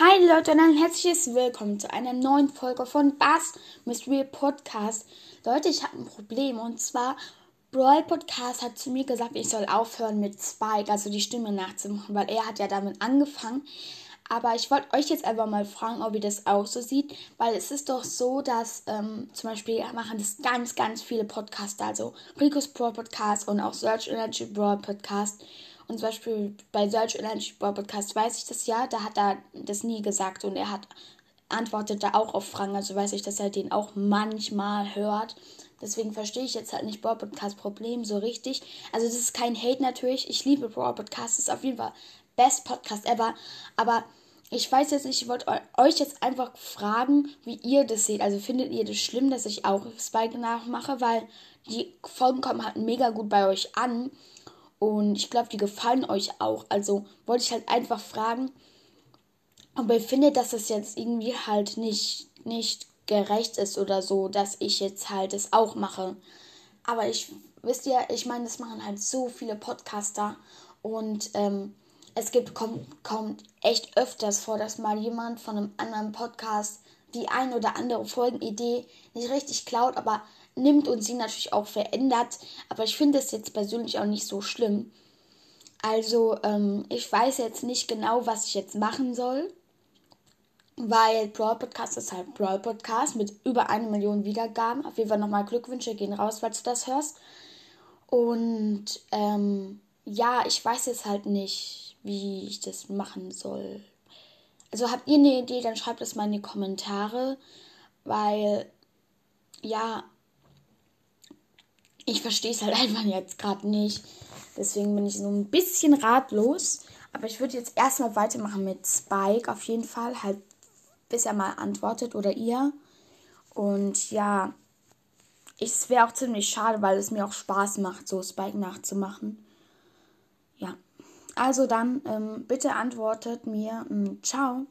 Hi Leute und ein herzliches Willkommen zu einer neuen Folge von Bass Mystery Podcast. Leute, ich habe ein Problem und zwar Brawl Podcast hat zu mir gesagt, ich soll aufhören mit Spike, also die Stimme nachzumachen, weil er hat ja damit angefangen. Aber ich wollte euch jetzt einfach mal fragen, ob ihr das auch so seht, weil es ist doch so, dass ähm, zum Beispiel machen das ganz, ganz viele Podcaster, also Rico's Brawl Podcast und auch Search Energy Brawl Podcast. Und zum Beispiel bei Search Energy Podcast weiß ich das ja, da hat er das nie gesagt und er hat antwortet da auch auf Fragen, also weiß ich, dass er den auch manchmal hört. Deswegen verstehe ich jetzt halt nicht Brawl Podcast Problem so richtig. Also das ist kein Hate natürlich. Ich liebe Brawl Podcast, ist auf jeden Fall Best Podcast ever. Aber ich weiß jetzt nicht, ich wollte euch jetzt einfach fragen, wie ihr das seht. Also findet ihr das schlimm, dass ich auch Spike nachmache, weil die Folgen kommen halt mega gut bei euch an. Und ich glaube, die gefallen euch auch. Also wollte ich halt einfach fragen, ob ihr findet, dass das jetzt irgendwie halt nicht, nicht gerecht ist oder so, dass ich jetzt halt es auch mache. Aber ich, wisst ihr, ich meine, das machen halt so viele Podcaster und ähm, es gibt, kommt, kommt echt öfters vor, dass mal jemand von einem anderen Podcast die ein oder andere Folgenidee nicht richtig klaut, aber nimmt und sie natürlich auch verändert. Aber ich finde es jetzt persönlich auch nicht so schlimm. Also, ähm, ich weiß jetzt nicht genau, was ich jetzt machen soll. Weil Brawl Podcast ist halt Brawl Podcast mit über eine Million Wiedergaben. Auf jeden Fall nochmal Glückwünsche gehen raus, falls du das hörst. Und ähm, ja, ich weiß jetzt halt nicht, wie ich das machen soll. Also habt ihr eine Idee, dann schreibt es mal in die Kommentare. Weil, ja, ich verstehe es halt einfach jetzt gerade nicht. Deswegen bin ich so ein bisschen ratlos. Aber ich würde jetzt erstmal weitermachen mit Spike. Auf jeden Fall halt, bis er mal antwortet oder ihr. Und ja, es wäre auch ziemlich schade, weil es mir auch Spaß macht, so Spike nachzumachen. Ja. Also dann, ähm, bitte antwortet mir. Ähm, ciao.